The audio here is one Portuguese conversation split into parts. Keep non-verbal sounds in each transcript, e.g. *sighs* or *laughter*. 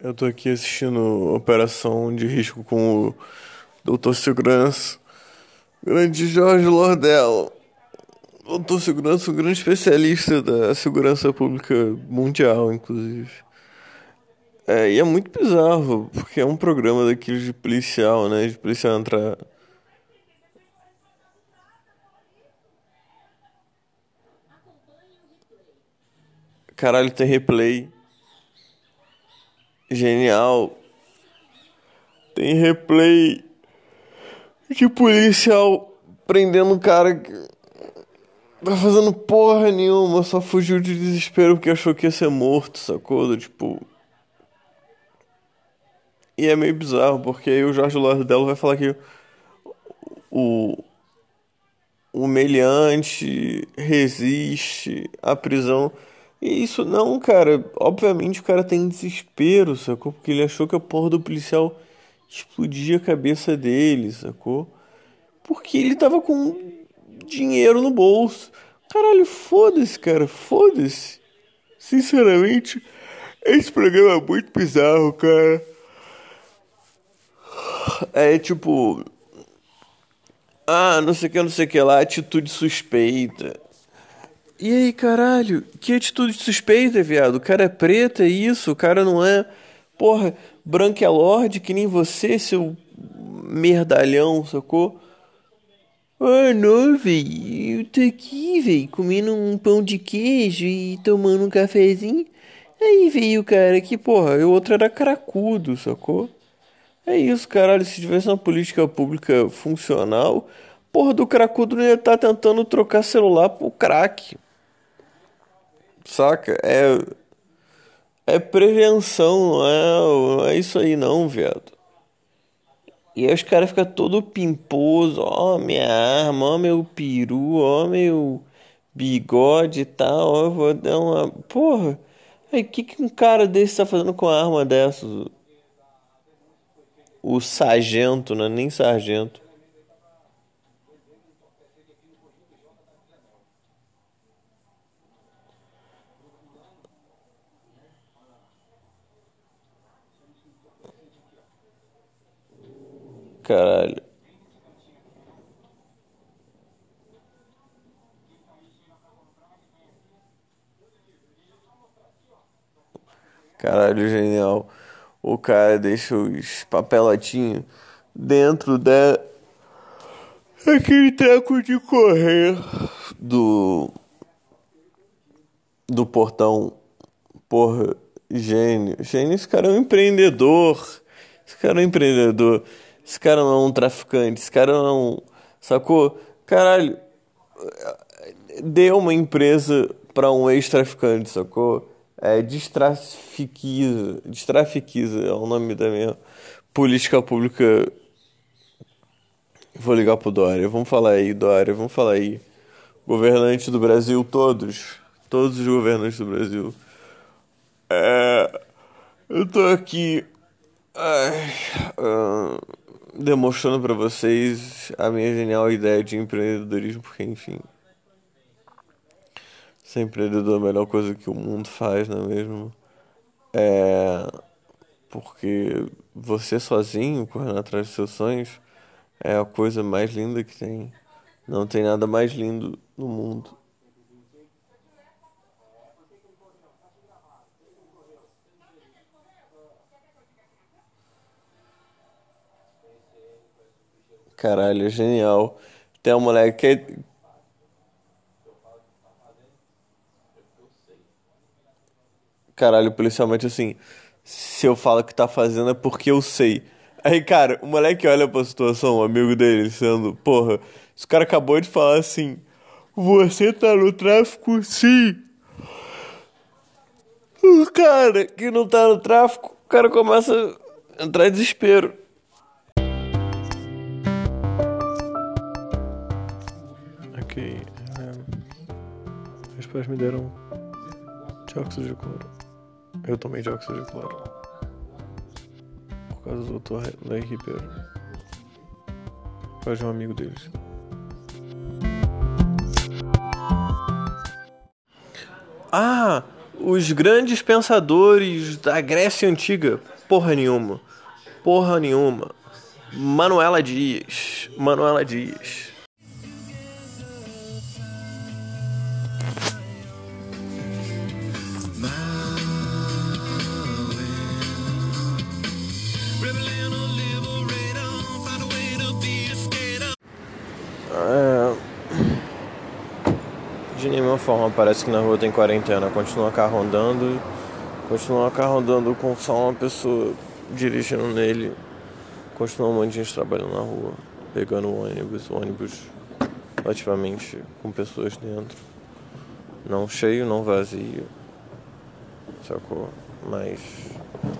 Eu tô aqui assistindo Operação de Risco com o Doutor Segurança, grande Jorge Lordello. Doutor Segurança, um grande especialista da segurança pública mundial, inclusive. É, e é muito bizarro, porque é um programa daqueles de policial, né? De policial entrar. Caralho, tem replay. Genial. Tem replay de policial prendendo um cara que tá fazendo porra nenhuma, só fugiu de desespero porque achou que ia ser morto, sacou? Tipo. E é meio bizarro, porque aí o Jorge Lordello vai falar que o humilhante resiste à prisão. E isso não, cara. Obviamente o cara tem desespero, sacou? Porque ele achou que a porra do policial explodia a cabeça dele, sacou? Porque ele tava com dinheiro no bolso. Caralho, foda-se, cara, foda-se. Sinceramente, esse programa é muito bizarro, cara. É tipo. Ah, não sei o que, não sei o que lá, atitude suspeita. E aí, caralho, que atitude suspeita, viado? O cara é preto, é isso? O cara não é, porra, branco é lorde que nem você, seu merdalhão, sacou? Ah, não, velho, eu tô aqui, velho, comendo um pão de queijo e tomando um cafezinho. Aí veio o cara que, porra, o outro era cracudo, sacou? É isso, caralho, se tivesse uma política pública funcional, porra do cracudo não ia estar tá tentando trocar celular pro crack. Saca? É. É prevenção, não é, não é isso aí não, viado. E aí os caras ficam todo pimposo, ó minha arma, ó meu peru, ó meu bigode e tal, ó, vou dar uma. Porra! Aí que, que um cara desse tá fazendo com a arma dessas? O sargento, não é nem sargento. Caralho. Caralho, genial. O cara deixa os papelatinhos dentro da. Aquele treco de correr do. Do portão. Porra, gênio. Gênio, esse cara é um empreendedor. Esse cara é um empreendedor. Esse cara não é um traficante, esse cara não é. Sacou? Caralho, deu uma empresa para um ex-traficante, sacou? É, destrafiquiza, destrafiquiza é o nome da minha política pública. Vou ligar pro Dória, vamos falar aí, Dória, vamos falar aí. Governantes do Brasil, todos, todos os governantes do Brasil. É, eu tô aqui. Ai, uh, demonstrando para vocês a minha genial ideia de empreendedorismo, porque enfim, ser empreendedor é a melhor coisa que o mundo faz, não é mesmo? É porque você sozinho, correndo atrás dos seus sonhos, é a coisa mais linda que tem. Não tem nada mais lindo no mundo. Caralho, é genial. Tem uma moleque que. Caralho, policialmente assim. Se eu falo que tá fazendo é porque eu sei. Aí, cara, o moleque olha pra situação, o amigo dele, sendo, porra, esse cara acabou de falar assim: Você tá no tráfico, sim. O cara que não tá no tráfico, o cara começa a entrar em desespero. Pais me deram dióxido de cloro. Eu tomei dióxido de cloro. Por causa do doutor Lei Ribeiro. Por causa de um amigo deles. Ah! Os grandes pensadores da Grécia Antiga, porra nenhuma. Porra nenhuma. Manuela Dias. Manuela Dias. É... De nenhuma forma parece que na rua tem quarentena. Continua carro andando, continua carro andando com só uma pessoa dirigindo nele. Continua um monte de gente trabalhando na rua, pegando ônibus, ônibus relativamente com pessoas dentro. Não cheio, não vazio. Sacou? Mas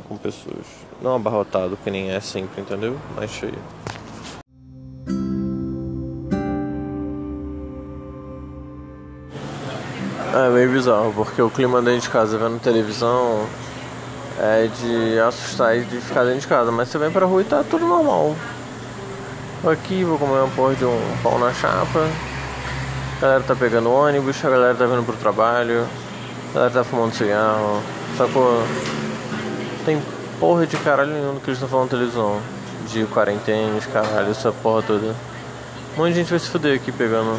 com pessoas. Não abarrotado, que nem é sempre, entendeu? Mas cheio. É meio bizarro, porque o clima dentro de casa vendo televisão é de assustar e de ficar dentro de casa, mas você vem pra rua e tá tudo normal. Aqui, vou comer uma porra de um pão na chapa. A galera tá pegando ônibus, a galera tá vindo pro trabalho, a galera tá fumando cigarro, sacou? Tem porra de caralho nenhum que eles estão falando televisão. De quarentena, caralho, essa porra toda. Um monte de gente vai se fuder aqui pegando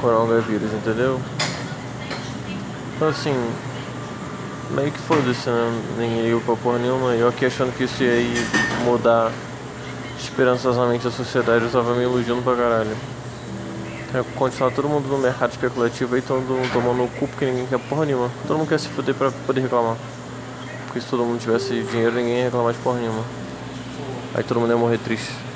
coronavírus, entendeu? Então assim, meio que foda-se, né? Ninguém ligou pra porra nenhuma. Eu aqui achando que isso ia mudar esperançosamente a sociedade, eu tava me iludindo pra caralho. É continuar todo mundo no mercado especulativo aí, todo mundo tomando o cu porque ninguém quer porra nenhuma. Todo mundo quer se fuder pra poder reclamar. Porque se todo mundo tivesse dinheiro, ninguém ia reclamar de porra nenhuma. Aí todo mundo ia morrer triste.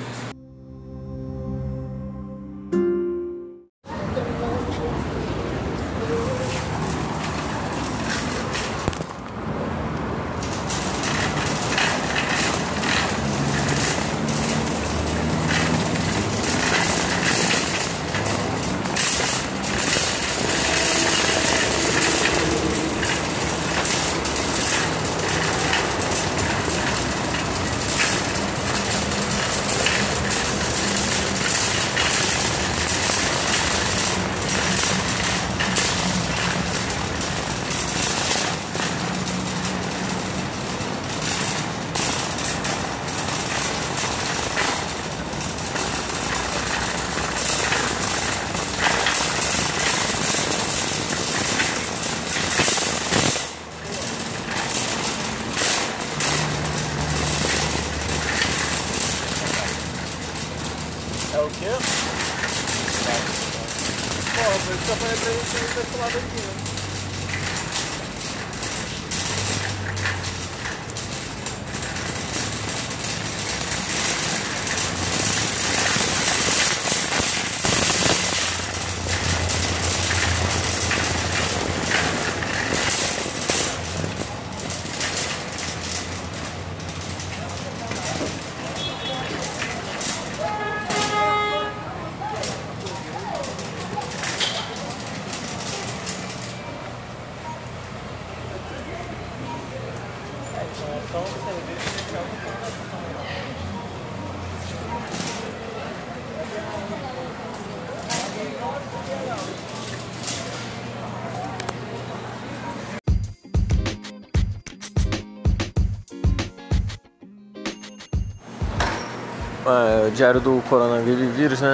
Diário do coronavírus, né?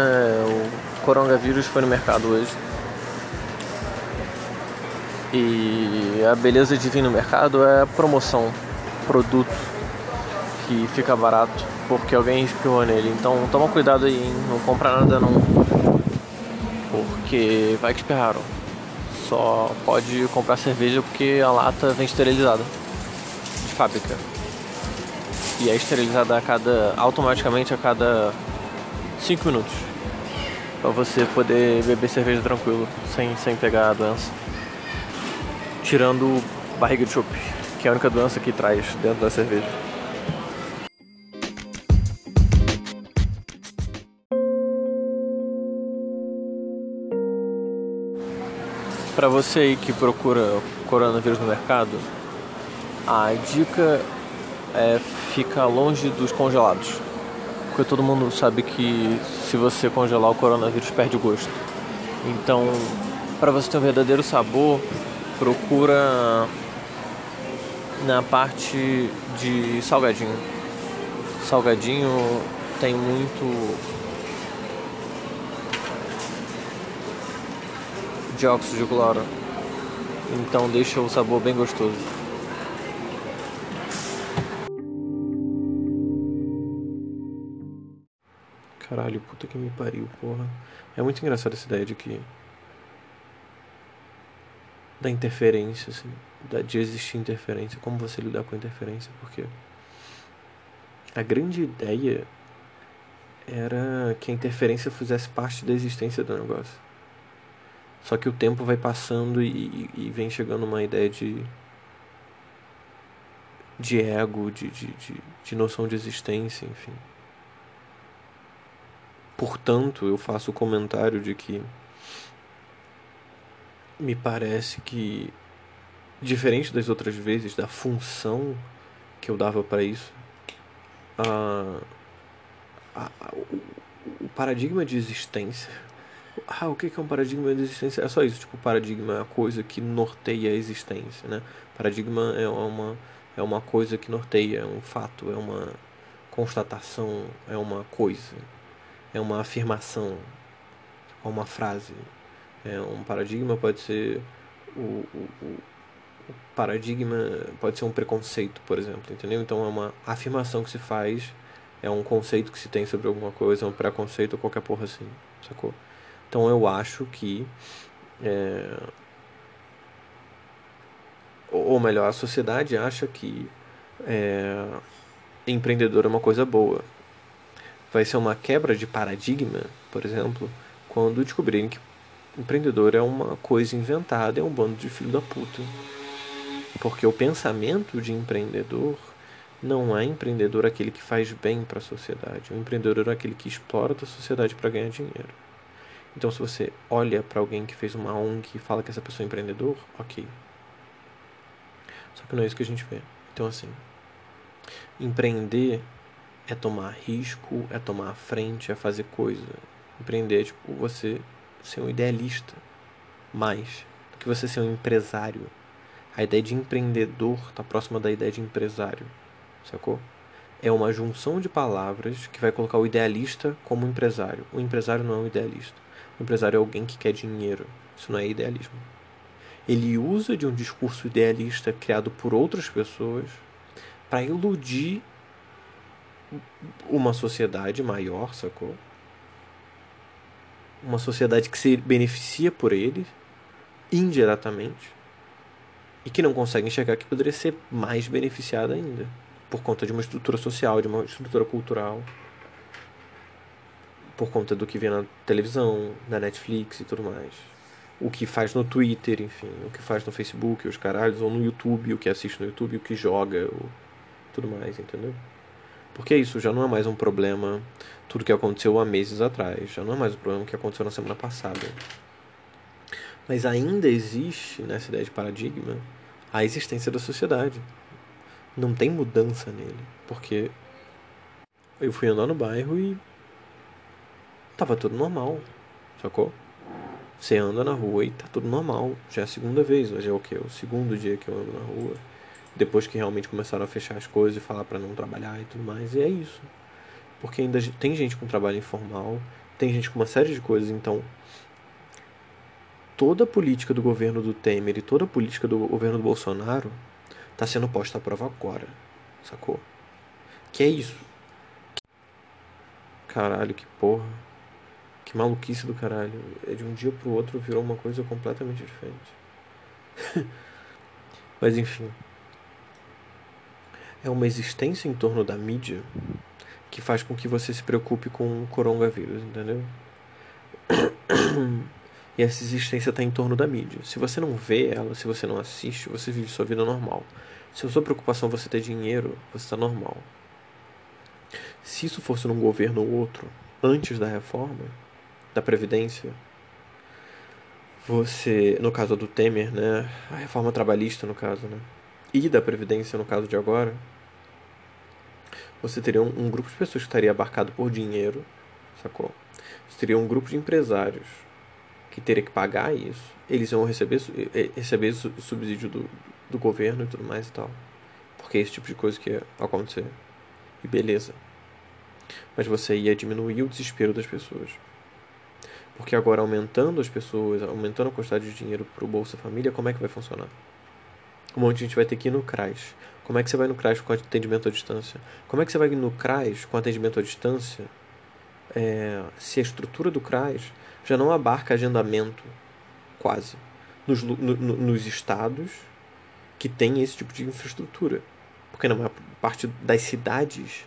O coronavírus foi no mercado hoje. E a beleza de vir no mercado é promoção, produto que fica barato porque alguém espirrou nele. Então toma cuidado aí, hein? não compra nada não. Porque vai que espirraram. Só pode comprar cerveja porque a lata vem esterilizada de fábrica e é esterilizada a cada automaticamente a cada 5 minutos. Para você poder beber cerveja tranquilo sem, sem pegar a doença. Tirando barriga de chope que é a única doença que traz dentro da cerveja. Para você aí que procura coronavírus no mercado a dica é ficar longe dos congelados. Porque todo mundo sabe que se você congelar o coronavírus perde o gosto. Então, para você ter um verdadeiro sabor, procura na parte de salgadinho. Salgadinho tem muito dióxido de cloro. Então deixa o sabor bem gostoso. Caralho, puta que me pariu, porra. É muito engraçado essa ideia de que. Da interferência, assim. Da, de existir interferência. Como você lidar com a interferência, porque. A grande ideia era que a interferência fizesse parte da existência do negócio. Só que o tempo vai passando e, e vem chegando uma ideia de. de ego, de, de, de, de noção de existência, enfim. Portanto, eu faço o comentário de que me parece que, diferente das outras vezes, da função que eu dava para isso, a, a, o, o paradigma de existência. Ah, o que é um paradigma de existência? É só isso, tipo, paradigma é a coisa que norteia a existência, né? Paradigma é uma, é uma coisa que norteia, é um fato, é uma constatação, é uma coisa é uma afirmação, é uma frase. É um paradigma pode ser o, o, o paradigma pode ser um preconceito, por exemplo, entendeu? Então é uma afirmação que se faz, é um conceito que se tem sobre alguma coisa, é um preconceito ou qualquer porra assim, sacou? Então eu acho que é, ou melhor, a sociedade acha que é, empreendedor é uma coisa boa vai ser uma quebra de paradigma, por exemplo, quando descobrirem que empreendedor é uma coisa inventada, é um bando de filho da puta. Porque o pensamento de empreendedor não é empreendedor aquele que faz bem para a sociedade. O empreendedor é aquele que explora a sociedade para ganhar dinheiro. Então, se você olha para alguém que fez uma ONG e fala que essa pessoa é empreendedor, ok. Só que não é isso que a gente vê. Então, assim, empreender é tomar risco, é tomar a frente, é fazer coisa. Empreender é tipo você ser um idealista mais do que você ser um empresário. A ideia de empreendedor está próxima da ideia de empresário, sacou? É uma junção de palavras que vai colocar o idealista como empresário. O empresário não é um idealista. O empresário é alguém que quer dinheiro. Isso não é idealismo. Ele usa de um discurso idealista criado por outras pessoas para iludir uma sociedade maior, sacou? Uma sociedade que se beneficia por ele, indiretamente, e que não consegue enxergar que poderia ser mais beneficiada ainda, por conta de uma estrutura social, de uma estrutura cultural, por conta do que vê na televisão, na Netflix e tudo mais. O que faz no Twitter, enfim, o que faz no Facebook, os caralhos, ou no YouTube, o que assiste no YouTube, o que joga, o... tudo mais, entendeu? Porque isso já não é mais um problema, tudo que aconteceu há meses atrás, já não é mais um problema que aconteceu na semana passada. Mas ainda existe, nessa ideia de paradigma, a existência da sociedade. Não tem mudança nele, porque eu fui andar no bairro e tava tudo normal, sacou? Você anda na rua e tá tudo normal. Já é a segunda vez, hoje é o que? O segundo dia que eu ando na rua depois que realmente começaram a fechar as coisas e falar para não trabalhar e tudo mais. E é isso. Porque ainda tem gente com trabalho informal, tem gente com uma série de coisas, então toda a política do governo do Temer e toda a política do governo do Bolsonaro está sendo posta à prova agora, sacou? Que é isso. Caralho, que porra. Que maluquice do caralho. É de um dia pro outro virou uma coisa completamente diferente. *laughs* Mas enfim é uma existência em torno da mídia que faz com que você se preocupe com o coronavírus, entendeu? *clears throat* E essa existência está em torno da mídia. Se você não vê ela, se você não assiste, você vive sua vida normal. Se a sua preocupação é você ter dinheiro, você está normal. Se isso fosse num governo ou outro, antes da reforma, da Previdência, você, no caso do Temer, né, a reforma trabalhista, no caso, né, e da Previdência, no caso de agora, você teria um, um grupo de pessoas que estaria abarcado por dinheiro, sacou? Você teria um grupo de empresários que teria que pagar isso, eles vão receber, receber subsídio do, do governo e tudo mais e tal. Porque é esse tipo de coisa que ia acontecer. E beleza. Mas você ia diminuir o desespero das pessoas. Porque agora aumentando as pessoas, aumentando a quantidade de dinheiro para o Bolsa Família, como é que vai funcionar? Um monte de gente vai ter que ir no CRAS. Como é que você vai no CRAS com atendimento à distância? Como é que você vai no CRAS com atendimento à distância é, se a estrutura do CRAS já não abarca agendamento, quase, nos, no, no, nos estados que têm esse tipo de infraestrutura? Porque na maior parte das cidades,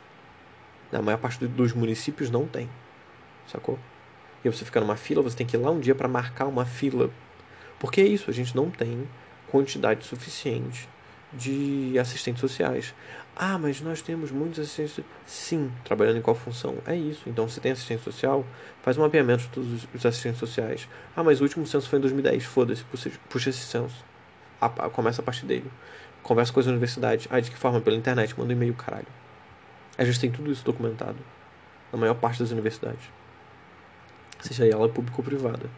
na maior parte dos municípios não tem, sacou? E você fica numa fila, você tem que ir lá um dia para marcar uma fila. Porque é isso, a gente não tem quantidade suficiente de assistentes sociais. Ah, mas nós temos muitos assistentes. Sim, trabalhando em qual função? É isso. Então, se tem assistente social, faz um mapeamento de todos os assistentes sociais. Ah, mas o último censo foi em 2010. Foda-se, puxa, esse censo. começa a partir dele. Conversa com as universidades. Ah, de que forma? Pela internet. Manda um e-mail, caralho. A gente tem tudo isso documentado. Na maior parte das universidades seja ela pública ou privada,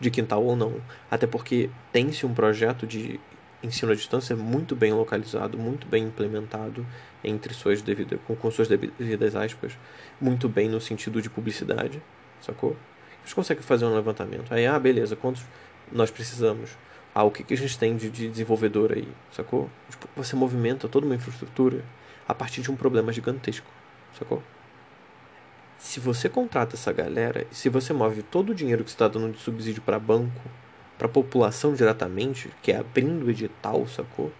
de quintal ou não. Até porque tem-se um projeto de ensino à distância muito bem localizado, muito bem implementado entre suas devidas, com, suas devidas aspas, muito bem no sentido de publicidade, sacou? Eles conseguem fazer um levantamento. Aí, ah, beleza, quantos nós precisamos? Ah, o que, que a gente tem de, de desenvolvedor aí, sacou? Tipo, você movimenta toda uma infraestrutura a partir de um problema gigantesco, sacou? Se você contrata essa galera, se você move todo o dinheiro que está dando de subsídio para banco, para a população diretamente, que é abrindo o edital, sacou?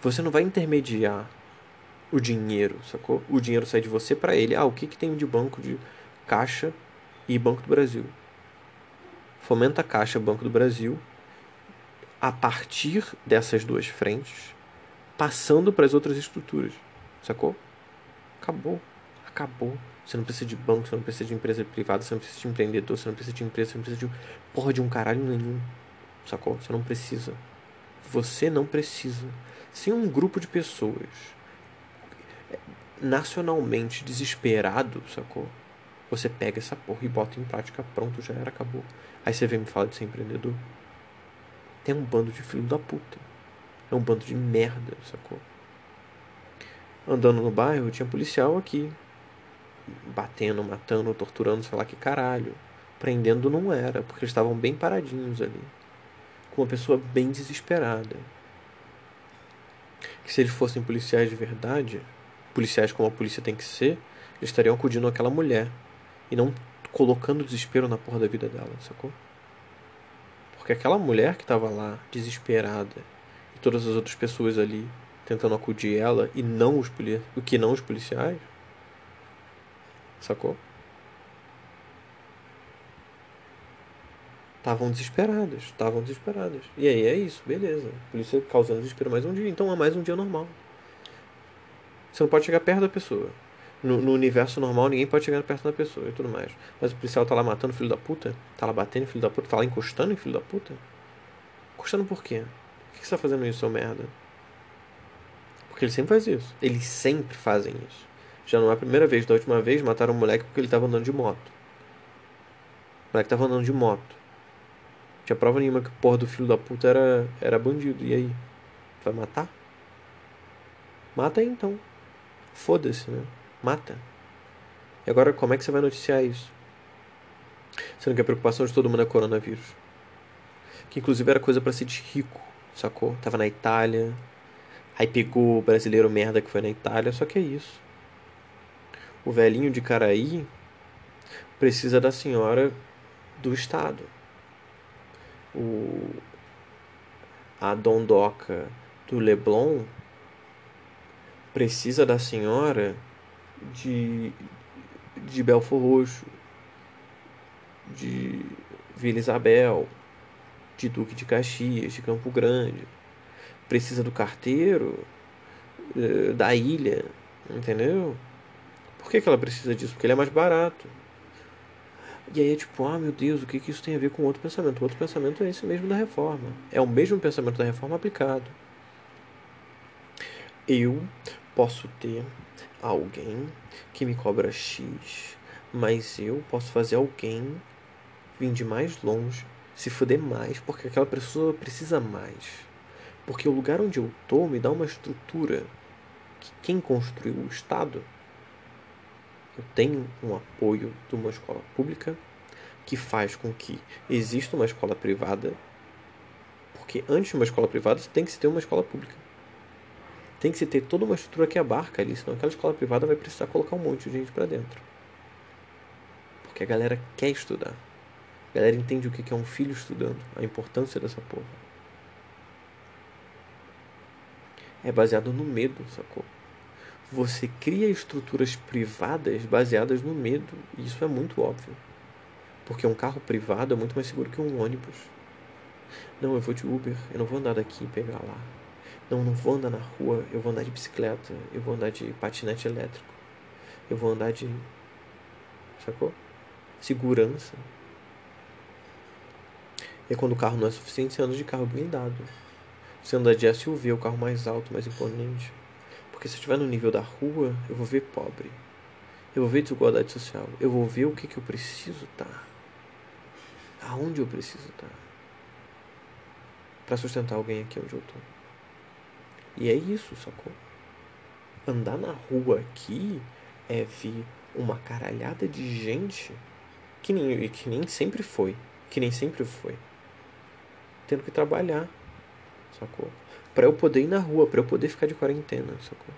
Você não vai intermediar o dinheiro, sacou? O dinheiro sai de você para ele. Ah, o que, que tem de banco de Caixa e Banco do Brasil? Fomenta a Caixa, Banco do Brasil, a partir dessas duas frentes, passando para as outras estruturas, sacou? Acabou, acabou. Você não precisa de banco, você não precisa de empresa privada, você não precisa de empreendedor, você não precisa de empresa, você não precisa de porra de um caralho nenhum. Sacou? Você não precisa. Você não precisa. Se um grupo de pessoas nacionalmente desesperado, sacou? Você pega essa porra e bota em prática, pronto, já era, acabou. Aí você vem me falar de ser empreendedor. Tem um bando de filho da puta. É um bando de merda, sacou? Andando no bairro, tinha policial aqui batendo, matando, torturando, sei lá que caralho. Prendendo não era, porque eles estavam bem paradinhos ali. Com uma pessoa bem desesperada. Que se eles fossem policiais de verdade, policiais como a polícia tem que ser, eles estariam acudindo aquela mulher. E não colocando desespero na porra da vida dela, sacou? Porque aquela mulher que estava lá, desesperada, e todas as outras pessoas ali tentando acudir ela, e não os, o que não os policiais, Sacou? Estavam desesperadas, estavam desesperadas. E aí é isso, beleza. Polícia causando desespero mais um dia, então é mais um dia normal. Você não pode chegar perto da pessoa. No, no, universo normal, ninguém pode chegar perto da pessoa e tudo mais. Mas o policial tá lá matando filho da puta? Tá lá batendo filho da puta? Tá lá encostando em filho da puta? Encostando por quê? Por que você tá fazendo isso, seu merda? Porque ele sempre faz isso. Eles sempre fazem isso. Já não é a primeira vez. Da última vez mataram um moleque porque ele estava andando de moto. O moleque estava andando de moto. Não tinha prova nenhuma que o porra do filho da puta era, era bandido. E aí? Vai matar? Mata aí então. Foda-se, né? Mata. E agora como é que você vai noticiar isso? Sendo que a preocupação de todo mundo é coronavírus. Que inclusive era coisa para ser de rico, sacou? Tava na Itália. Aí pegou o brasileiro merda que foi na Itália, só que é isso o velhinho de Caraí precisa da senhora do Estado. O, a dondoca do Leblon precisa da senhora de, de Belfor Roxo, de Vila Isabel, de Duque de Caxias, de Campo Grande. Precisa do carteiro eh, da ilha, entendeu? Por que, que ela precisa disso? Porque ele é mais barato. E aí é tipo, ah meu Deus, o que, que isso tem a ver com outro pensamento? O outro pensamento é esse mesmo da reforma. É o mesmo pensamento da reforma aplicado. Eu posso ter alguém que me cobra X, mas eu posso fazer alguém vir de mais longe se fuder mais porque aquela pessoa precisa mais. Porque o lugar onde eu tô me dá uma estrutura que quem construiu o Estado eu tenho um apoio de uma escola pública que faz com que exista uma escola privada, porque antes de uma escola privada tem que se ter uma escola pública. Tem que se ter toda uma estrutura que abarca ali, senão aquela escola privada vai precisar colocar um monte de gente para dentro. Porque a galera quer estudar. A galera entende o que é um filho estudando, a importância dessa porra. É baseado no medo, sacou? Você cria estruturas privadas baseadas no medo, e isso é muito óbvio. Porque um carro privado é muito mais seguro que um ônibus. Não, eu vou de Uber, eu não vou andar daqui e pegar lá. Não, eu não vou andar na rua, eu vou andar de bicicleta, eu vou andar de patinete elétrico. Eu vou andar de. Sacou? Segurança. E quando o carro não é suficiente, você anda de carro blindado. Você anda de SUV, o carro mais alto, mais imponente. Porque se eu estiver no nível da rua, eu vou ver pobre. Eu vou ver desigualdade social. Eu vou ver o que, que eu preciso estar. Tá aonde eu preciso estar para sustentar alguém aqui onde eu tô. E é isso, sacou? Andar na rua aqui é ver uma caralhada de gente que nem, que nem sempre foi, que nem sempre foi, tendo que trabalhar, sacou? Para eu poder ir na rua, para eu poder ficar de quarentena, sacou?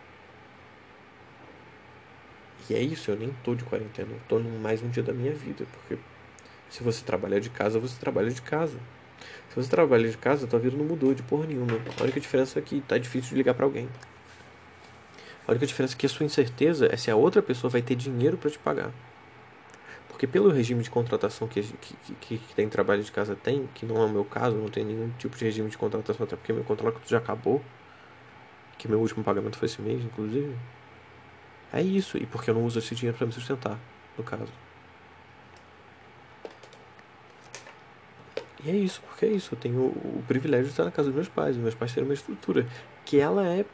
E é isso, eu nem tô de quarentena, eu tô mais um dia da minha vida, porque se você trabalha de casa, você trabalha de casa. Se você trabalha de casa, tua vida não mudou de porra nenhuma. A única diferença é que tá difícil de ligar para alguém. A única diferença é que a sua incerteza é se a outra pessoa vai ter dinheiro para te pagar. Porque pelo regime de contratação que, que, que, que, tem trabalho de casa tem, que não é o meu caso, não tem nenhum tipo de regime de contratação, até porque meu contrato já acabou. Que meu último pagamento foi esse mês, inclusive. É isso, e porque eu não uso esse dinheiro para me sustentar, no caso. E é isso, porque é isso. Eu tenho o privilégio de estar na casa dos meus pais. Meus pais têm uma estrutura que ela é.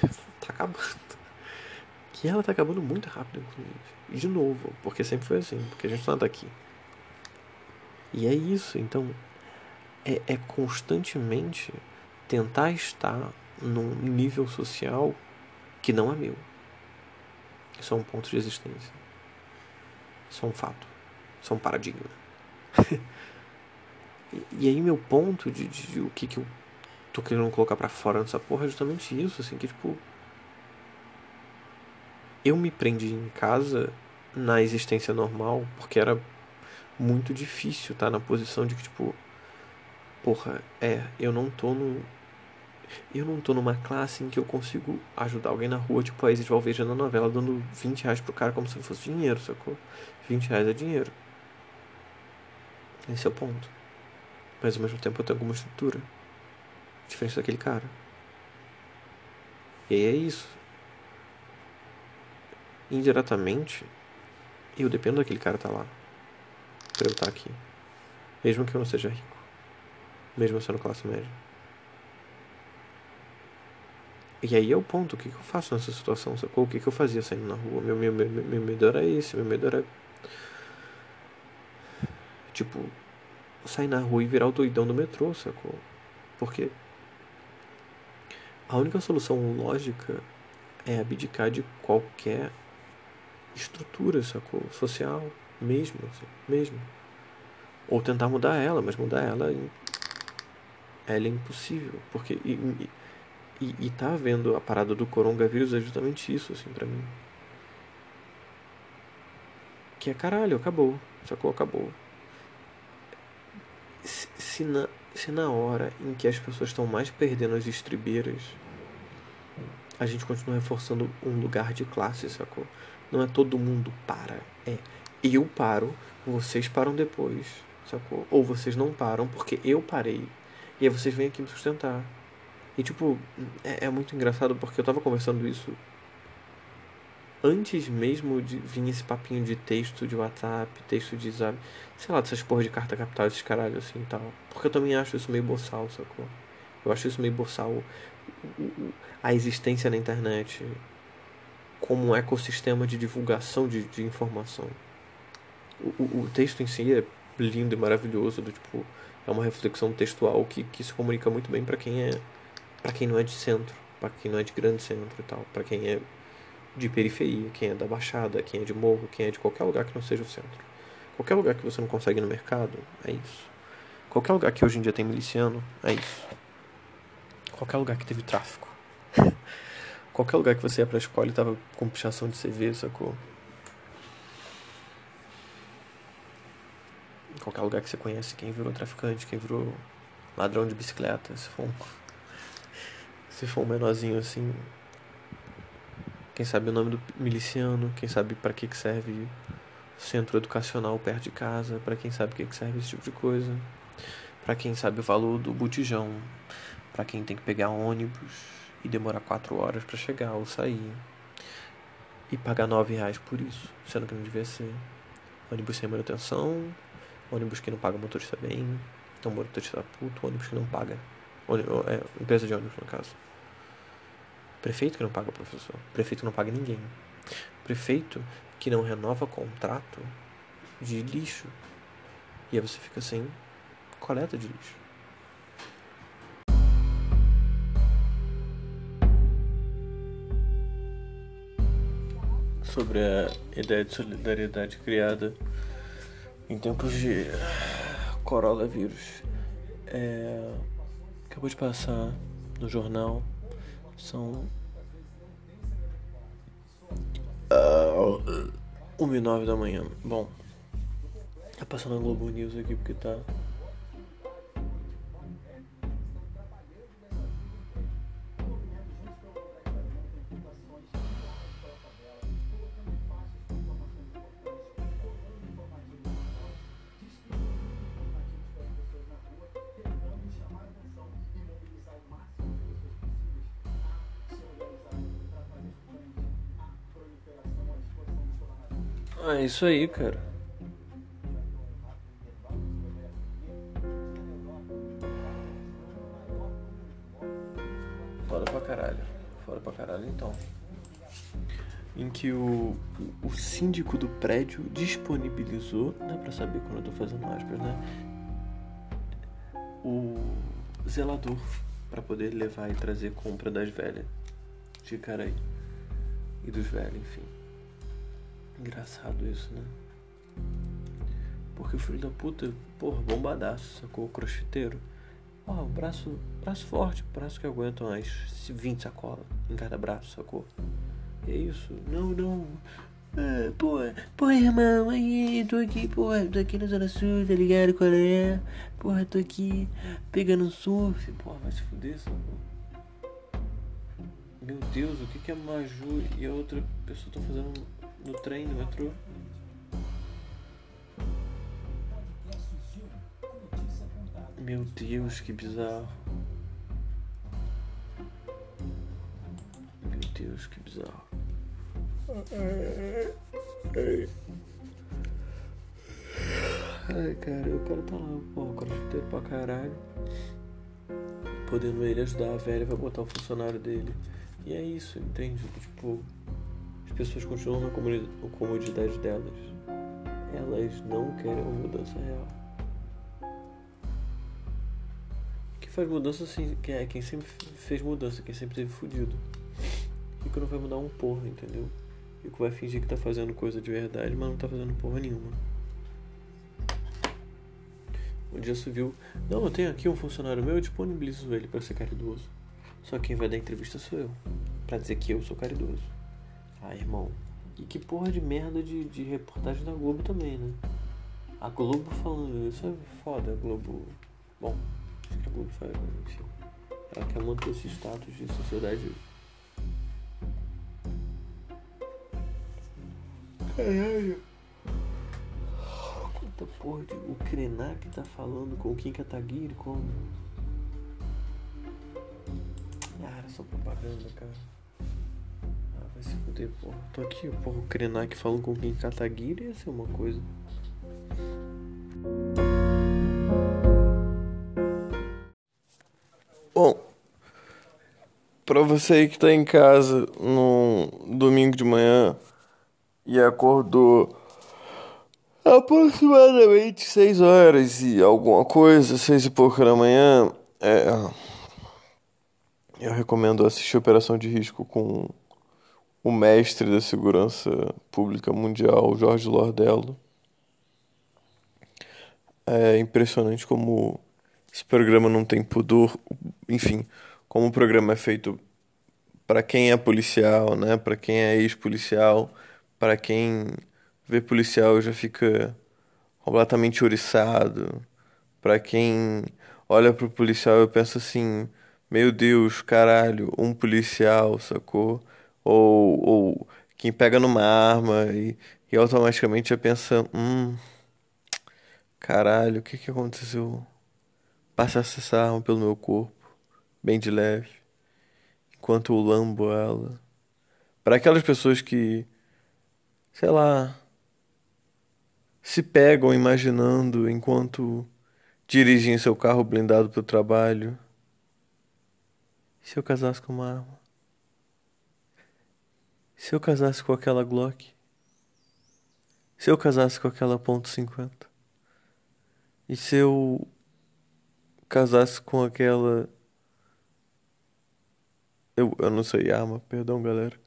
*laughs* tá acabando. Que ela tá acabando muito rápido, inclusive. E de novo, porque sempre foi assim, porque a gente não tá aqui. E é isso, então. É, é constantemente tentar estar num nível social que não é meu. Isso é um ponto de existência. Isso é um fato. Isso é um paradigma. *laughs* E, aí meu ponto de, de, de, o que, que eu tô querendo colocar para fora nessa porra é justamente isso, assim, que tipo. Eu me prendi em casa na existência normal porque era muito difícil estar tá, na posição de que, tipo. Porra, é, eu não tô no. Eu não tô numa classe em que eu consigo ajudar alguém na rua, tipo a Isis Valveja na novela, dando 20 reais pro cara como se fosse dinheiro, sacou? 20 reais é dinheiro. Esse é o ponto. Mas ao mesmo tempo eu tenho alguma estrutura. Diferente daquele cara. E aí é isso. Indiretamente, eu dependo daquele cara estar tá lá. Pra eu estar tá aqui. Mesmo que eu não seja rico. Mesmo sendo classe média. E aí é o ponto, o que, que eu faço nessa situação, sacou? O que, que eu fazia saindo na rua? Meu, meu, meu, meu medo era esse, meu medo era. Tipo, sair na rua e virar o doidão do metrô, sacou? Porque a única solução lógica é abdicar de qualquer estrutura, sacou? Social, mesmo, assim, mesmo. Ou tentar mudar ela, mas mudar ela, ela é impossível. Porque, e, e, e tá vendo a parada do coronavírus é justamente isso, assim, pra mim. Que é caralho, acabou, sacou? Acabou se na, se na hora em que as pessoas estão mais perdendo as estribeiras, a gente continua reforçando um lugar de classe, sacou? Não é todo mundo para. É eu paro, vocês param depois, sacou? Ou vocês não param porque eu parei. E aí vocês vêm aqui me sustentar. E tipo, é, é muito engraçado porque eu tava conversando isso antes mesmo de vir esse papinho de texto de WhatsApp, texto de zap, sei lá, dessas porra de carta capital, esses caralho assim e tal. Porque eu também acho isso meio boçal, sacou? Eu acho isso meio boçal. A existência na internet como um ecossistema de divulgação de, de informação. O, o, o texto em si é lindo e maravilhoso, do tipo, é uma reflexão textual que, que se comunica muito bem para quem é para quem não é de centro, para quem não é de grande centro e tal, para quem é de periferia, quem é da baixada, quem é de morro, quem é de qualquer lugar que não seja o centro. Qualquer lugar que você não consegue no mercado, é isso. Qualquer lugar que hoje em dia tem miliciano, é isso. Qualquer lugar que teve tráfico. *laughs* Qualquer lugar que você ia pra escola e tava com pichação de CV, sacou? Qualquer lugar que você conhece quem virou traficante, quem virou ladrão de bicicleta, se for um, *laughs* se for um menorzinho assim. Quem sabe o nome do miliciano, quem sabe para que que serve centro educacional perto de casa, para quem sabe o que que serve esse tipo de coisa, para quem sabe o valor do botijão, para quem tem que pegar ônibus e demorar quatro horas para chegar ou sair e pagar nove reais por isso, sendo que não devia ser. Ônibus sem manutenção, ônibus que não paga motorista bem, então motorista puto, ônibus que não paga, ônibus, é, empresa de ônibus no caso. Prefeito que não paga professor, prefeito que não paga ninguém, prefeito que não renova contrato de lixo e aí você fica sem coleta de lixo. Sobre a ideia de solidariedade criada em tempos de coronavírus. É, acabou de passar no jornal, são uh, 1 e 9 da manhã. Bom, tá passando a Globo News aqui porque tá é isso aí, cara. Foda pra caralho. Foda pra caralho, então. Em que o, o síndico do prédio disponibilizou, dá pra saber quando eu tô fazendo aspas, né? O zelador para poder levar e trazer compra das velhas de Caraí e dos velhos, enfim. Engraçado isso, né? Porque o filho da puta, porra, bombadaço, sacou? Crossfiteiro. Ó, braço, braço forte, braço que aguenta umas 20 sacolas em cada braço, sacou? É isso. Não, não. Ah, pô, pô, irmão, aí, tô aqui, porra, tô aqui na Zona Sul, tá ligado qual é? Porra, tô aqui pegando um surf, porra, vai se fuder, sacou? Meu Deus, o que que a Maju e a outra pessoa estão fazendo no trem, no metrô? Meu Deus, que bizarro. Meu Deus, que bizarro. Ai, cara, o cara tá lá, pô, crossfiteiro pra caralho. Podendo ele ajudar a velha, vai botar o funcionário dele. E é isso, entende? Tipo, as pessoas continuam na comodidade delas. Elas não querem uma mudança real. Que faz mudança assim, quem é quem sempre fez mudança, quem sempre teve fudido. Que não vai mudar um porra, entendeu? Que vai fingir que tá fazendo coisa de verdade, mas não tá fazendo porra nenhuma. Um dia você viu, não, eu tenho aqui um funcionário meu, eu disponibilizo ele para ser caridoso. Só quem vai dar entrevista sou eu. Pra dizer que eu sou caridoso. Ah, irmão. E que porra de merda de, de reportagem da Globo também, né? A Globo falando isso é foda, a Globo. Bom, acho que a Globo faz, enfim. Ela quer manter esse status de sociedade. Caralho. Quanta porra de. O Krenak tá falando com o Kim Kataguiri como? Ah, era só propaganda, cara. Vai se fuder, porra. Tô aqui, porra, o Krenak falando com quem Kataguiri ia ser uma coisa. Bom, pra você que tá em casa num domingo de manhã e acordou aproximadamente 6 horas e alguma coisa, 6 e pouco da manhã, é, eu recomendo assistir Operação de Risco com o mestre da segurança pública mundial, Jorge Lordello. É impressionante como esse programa não tem pudor, enfim, como o programa é feito para quem é policial, né? Para quem é ex-policial, para quem vê policial já fica completamente oriçado. Para quem olha pro policial e pensa assim, meu Deus, caralho, um policial, sacou? Ou, ou quem pega numa arma e, e automaticamente já pensa, hum, caralho, o que que aconteceu? Passa essa arma pelo meu corpo, bem de leve, enquanto eu lambo ela. Para aquelas pessoas que, sei lá, se pegam imaginando enquanto dirigem seu carro blindado para o trabalho. Se eu casasse com uma arma? Se eu casasse com aquela Glock? Se eu casasse com aquela ponto .50? E se eu casasse com aquela eu, eu não sei arma, perdão galera.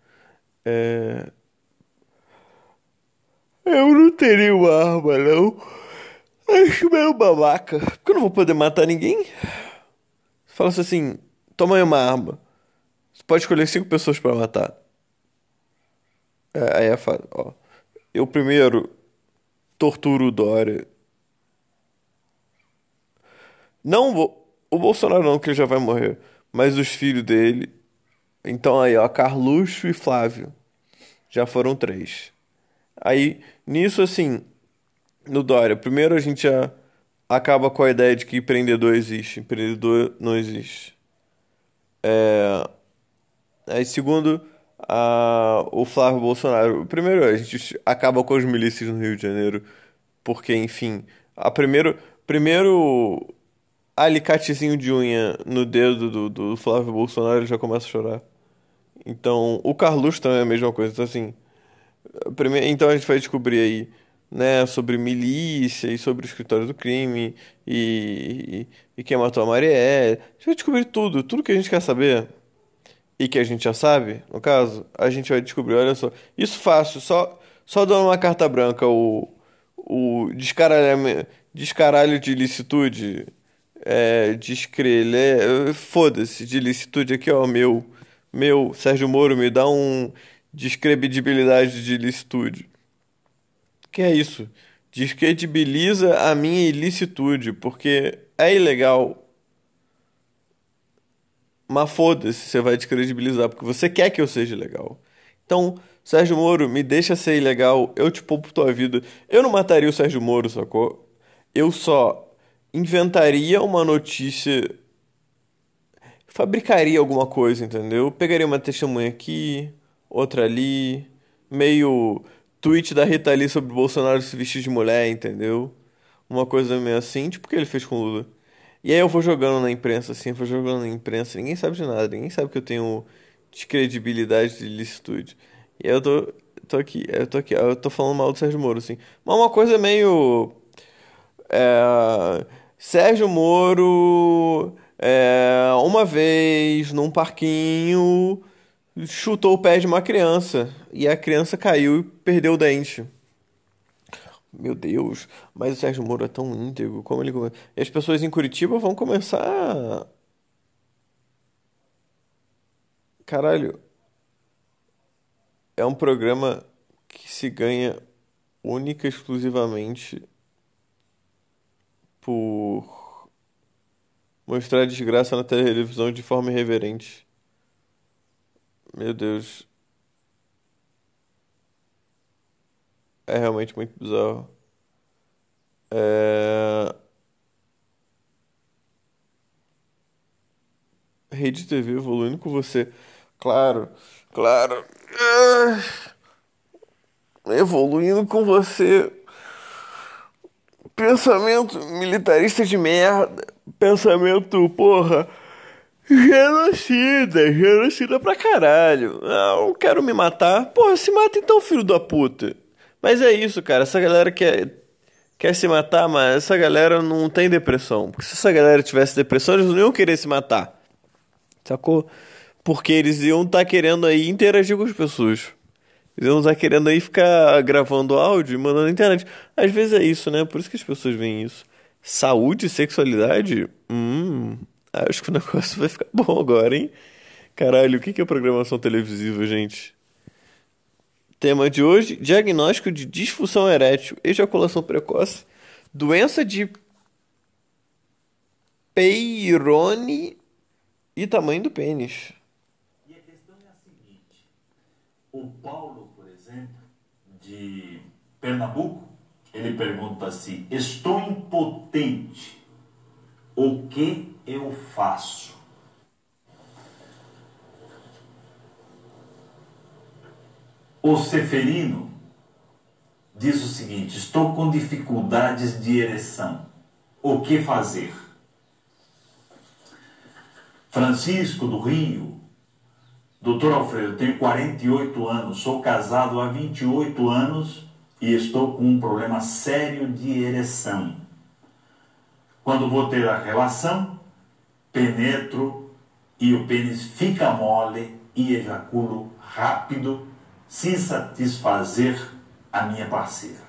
É... Eu não teria uma arma não. Acho meio babaca. Porque eu não vou poder matar ninguém. Fala assim, toma aí uma arma. Você pode escolher cinco pessoas para matar. É, aí é fácil, ó. Eu primeiro torturo o Dória. Não. O Bolsonaro não, que ele já vai morrer. Mas os filhos dele. Então aí, ó, Carluxo e Flávio. Já foram três. Aí, nisso assim, no Dória, primeiro a gente já acaba com a ideia de que empreendedor existe. Empreendedor não existe. É... Aí, segundo, o Flávio Bolsonaro. Primeiro, a gente acaba com as milícias no Rio de Janeiro, porque, enfim, a primeiro, primeiro alicatezinho de unha no dedo do, do Flávio Bolsonaro, ele já começa a chorar. Então, o Carluxo também é a mesma coisa. Então, assim, primeiro, então a gente vai descobrir aí né, sobre milícia e sobre o escritório do crime e, e, e quem matou a Marielle. A gente vai descobrir tudo, tudo que a gente quer saber e que a gente já sabe, no caso, a gente vai descobrir, olha só. Isso fácil, só, só dando uma carta branca, o, o descaralho, de licitude, é, descrele, foda-se, de licitude aqui, ó, meu, meu, Sérgio Moro, me dá um descredibilidade de licitude que é isso? Descredibiliza a minha ilicitude, porque é ilegal. Mas foda-se, você vai descredibilizar, porque você quer que eu seja legal. Então, Sérgio Moro, me deixa ser ilegal, eu te poupo tua vida. Eu não mataria o Sérgio Moro, sacou? Eu só inventaria uma notícia. Fabricaria alguma coisa, entendeu? Pegaria uma testemunha aqui, outra ali, meio tweet da Rita Lee sobre o Bolsonaro se vestir de mulher, entendeu? Uma coisa meio assim, tipo o que ele fez com o Lula. E aí eu vou jogando na imprensa, assim, vou jogando na imprensa, ninguém sabe de nada, ninguém sabe que eu tenho descredibilidade de licitude. E aí eu tô, tô aqui, eu tô aqui, eu tô falando mal do Sérgio Moro, assim. Mas uma coisa meio. É, Sérgio Moro, é, uma vez, num parquinho chutou o pé de uma criança e a criança caiu e perdeu o dente. Meu Deus, mas o Sérgio Moro é tão íntegro, como ele. E as pessoas em Curitiba vão começar. Caralho. É um programa que se ganha única e exclusivamente por mostrar desgraça na televisão de forma irreverente. Meu Deus. É realmente muito bizarro. É... Rede TV evoluindo com você. Claro, claro. Evoluindo com você. Pensamento militarista de merda. Pensamento, porra Genocida, genocida pra caralho. Ah, eu quero me matar. Porra, se mata então, filho da puta. Mas é isso, cara. Essa galera quer, quer se matar, mas essa galera não tem depressão. Porque se essa galera tivesse depressão, eles não iam querer se matar. Sacou? Porque eles iam estar tá querendo aí interagir com as pessoas. Eles iam estar tá querendo aí ficar gravando áudio e mandando na internet. Às vezes é isso, né? Por isso que as pessoas veem isso. Saúde sexualidade? Hum, acho que o *laughs* negócio vai ficar bom agora, hein? Caralho, o que é programação televisiva, gente? Tema de hoje: diagnóstico de disfunção erétil, ejaculação precoce, doença de Peyronie e tamanho do pênis. E a questão é a seguinte: o Paulo, por exemplo, de Pernambuco, ele pergunta assim: estou impotente, o que eu faço? O Seferino diz o seguinte: estou com dificuldades de ereção. O que fazer? Francisco do Rio, doutor Alfredo, tenho 48 anos, sou casado há 28 anos e estou com um problema sério de ereção. Quando vou ter a relação, penetro e o pênis fica mole e ejaculo rápido sem satisfazer a minha parceira.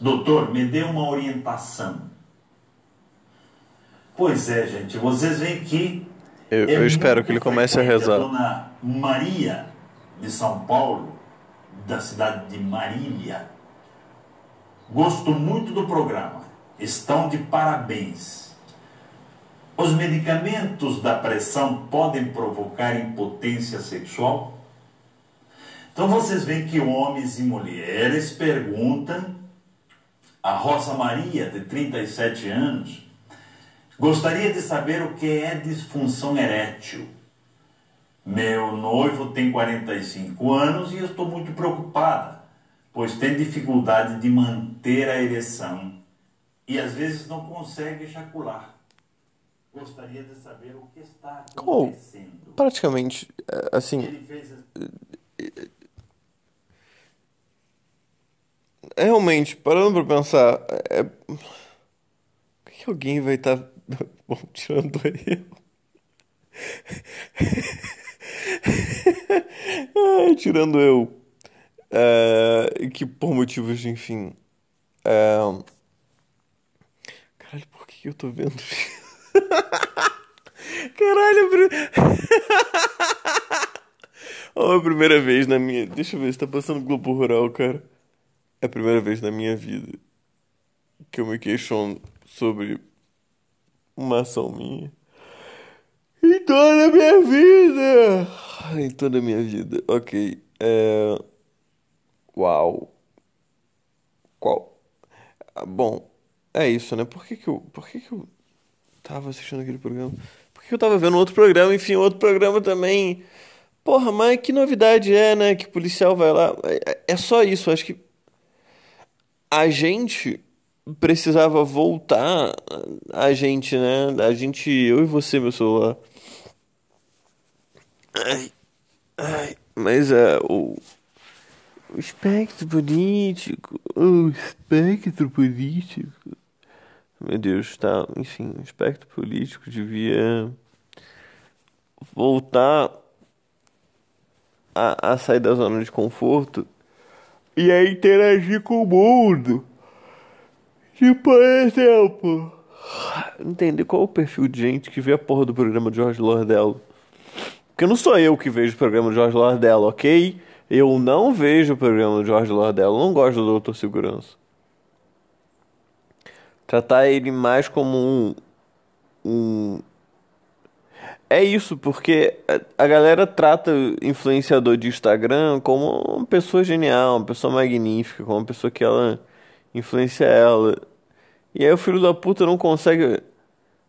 Doutor, me dê uma orientação. Pois é, gente, vocês veem que. Eu, é eu espero que ele comece a rezar. A dona Maria de São Paulo, da cidade de Marília, gosto muito do programa. Estão de parabéns. Os medicamentos da pressão podem provocar impotência sexual? Então vocês veem que homens e mulheres perguntam. A Rosa Maria, de 37 anos, gostaria de saber o que é disfunção erétil. Meu noivo tem 45 anos e eu estou muito preocupada, pois tem dificuldade de manter a ereção e às vezes não consegue ejacular. Gostaria de saber o que está acontecendo. Como, praticamente, assim. Ele fez realmente, parando pra pensar, é... por que alguém vai estar tá... *laughs* Bom, tirando eu? *laughs* Ai, tirando eu. É... Que por motivos, enfim. É... Caralho, por que eu tô vendo *laughs* Caralho, oh, a primeira vez na minha. Deixa eu ver se tá passando Globo Rural, cara. É a primeira vez na minha vida que eu me questiono sobre uma ação minha. Em toda a minha vida! Em toda a minha vida. Ok. É... Uau. Qual? Ah, bom, é isso, né? Por que que eu, por que que eu tava assistindo aquele programa? Por que, eu tava vendo outro programa? Enfim, outro programa também. Porra, mas que novidade é, né? Que policial vai lá. É, é só isso. Acho que a gente precisava voltar a gente, né? A gente, eu e você, meu celular. Ai, ai, mas é o, o espectro político, o espectro político. Meu Deus, tá, enfim, o espectro político devia voltar a, a sair da zona de conforto e a interagir com o mundo. Tipo, por exemplo, *sighs* entender qual é o perfil de gente que vê a porra do programa de Jorge Lordello. Porque não sou eu que vejo o programa de Jorge Lordello, ok? Eu não vejo o programa de Jorge Lordello, não gosto do Doutor Segurança. Tratar ele mais como um, um é isso, porque a galera trata influenciador de Instagram como uma pessoa genial, uma pessoa magnífica, como uma pessoa que ela influencia ela. E aí o filho da puta não consegue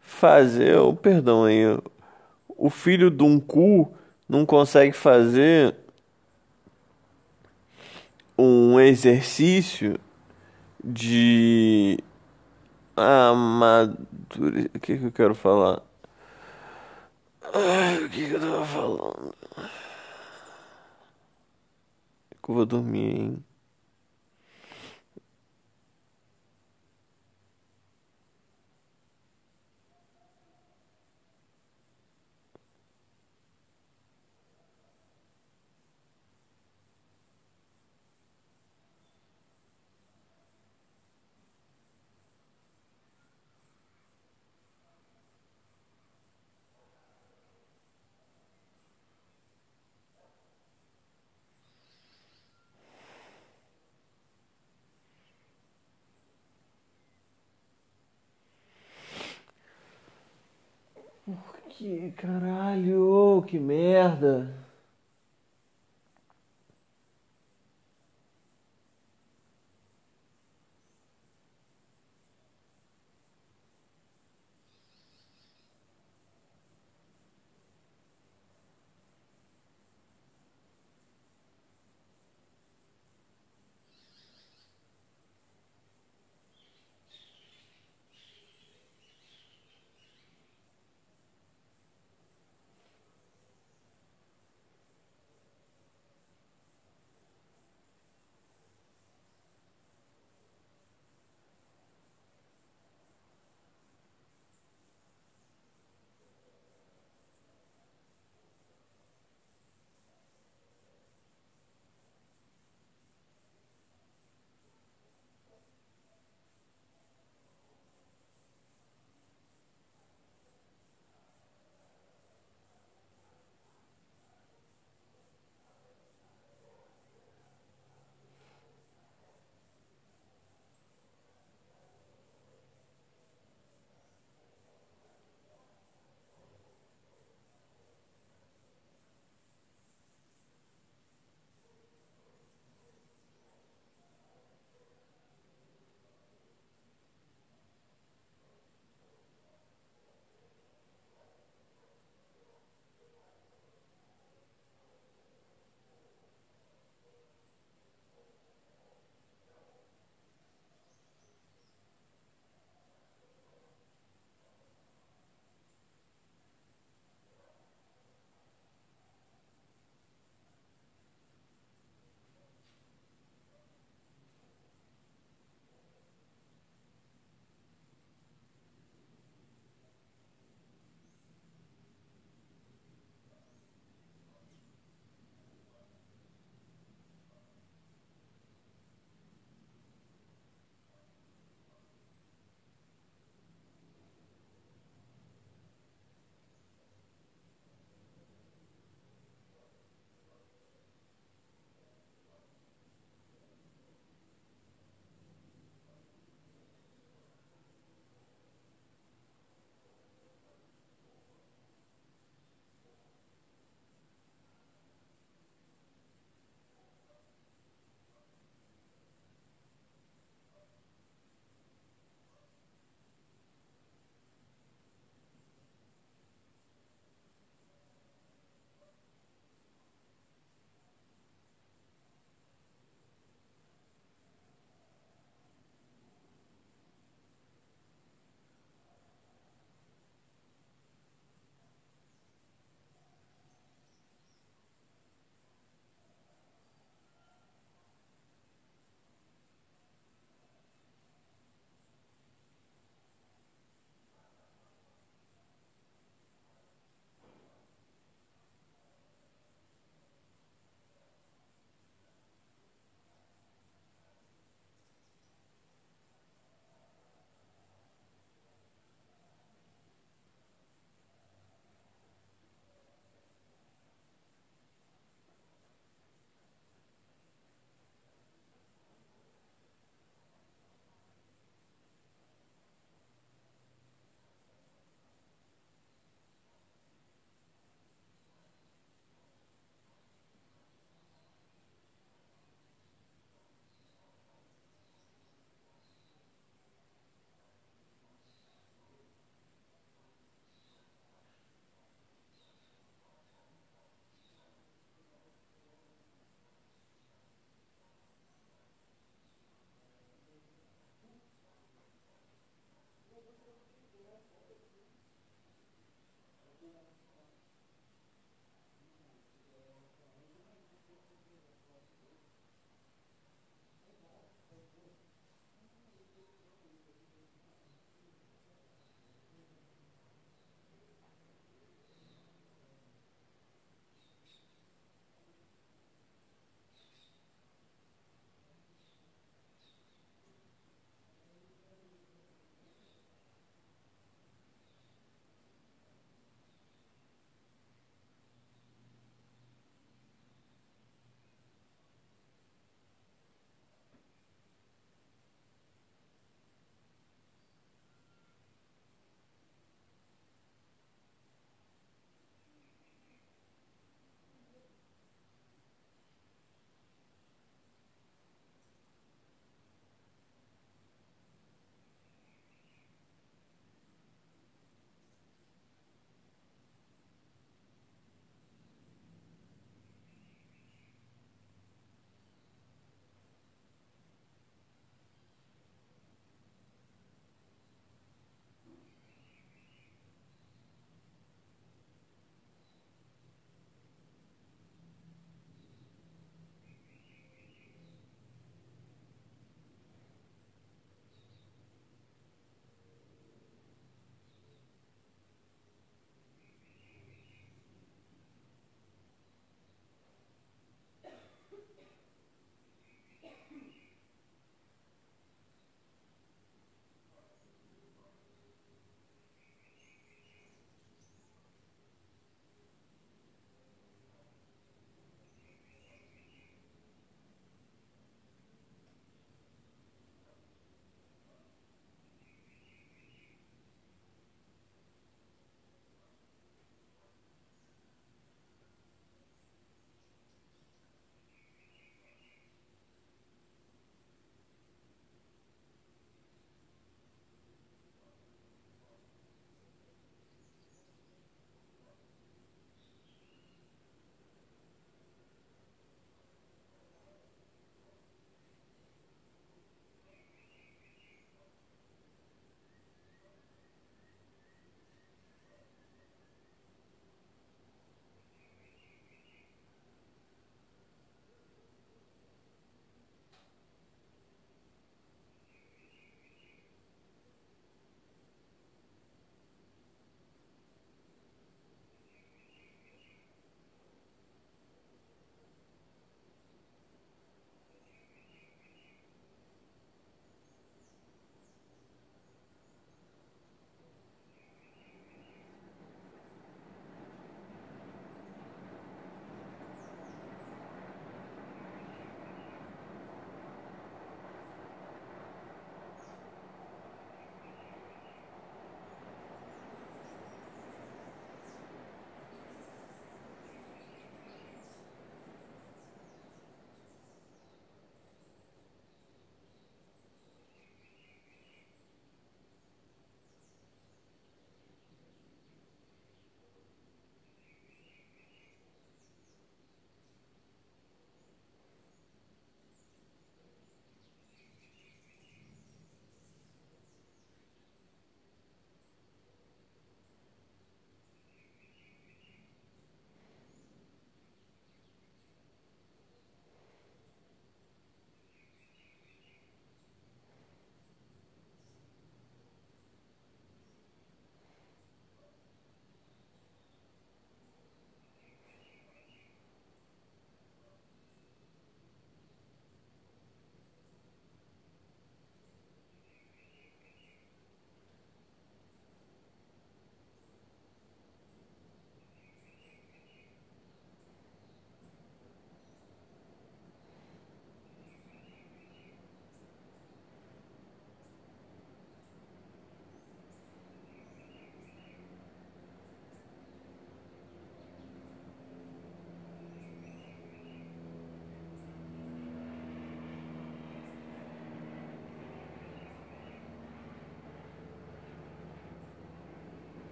fazer, oh, perdão aí, o filho de um cu não consegue fazer um exercício de amadure... o que, que eu quero falar? Ai, o que, que eu tava falando? Que eu vou dormir, hein? Que caralho, que merda.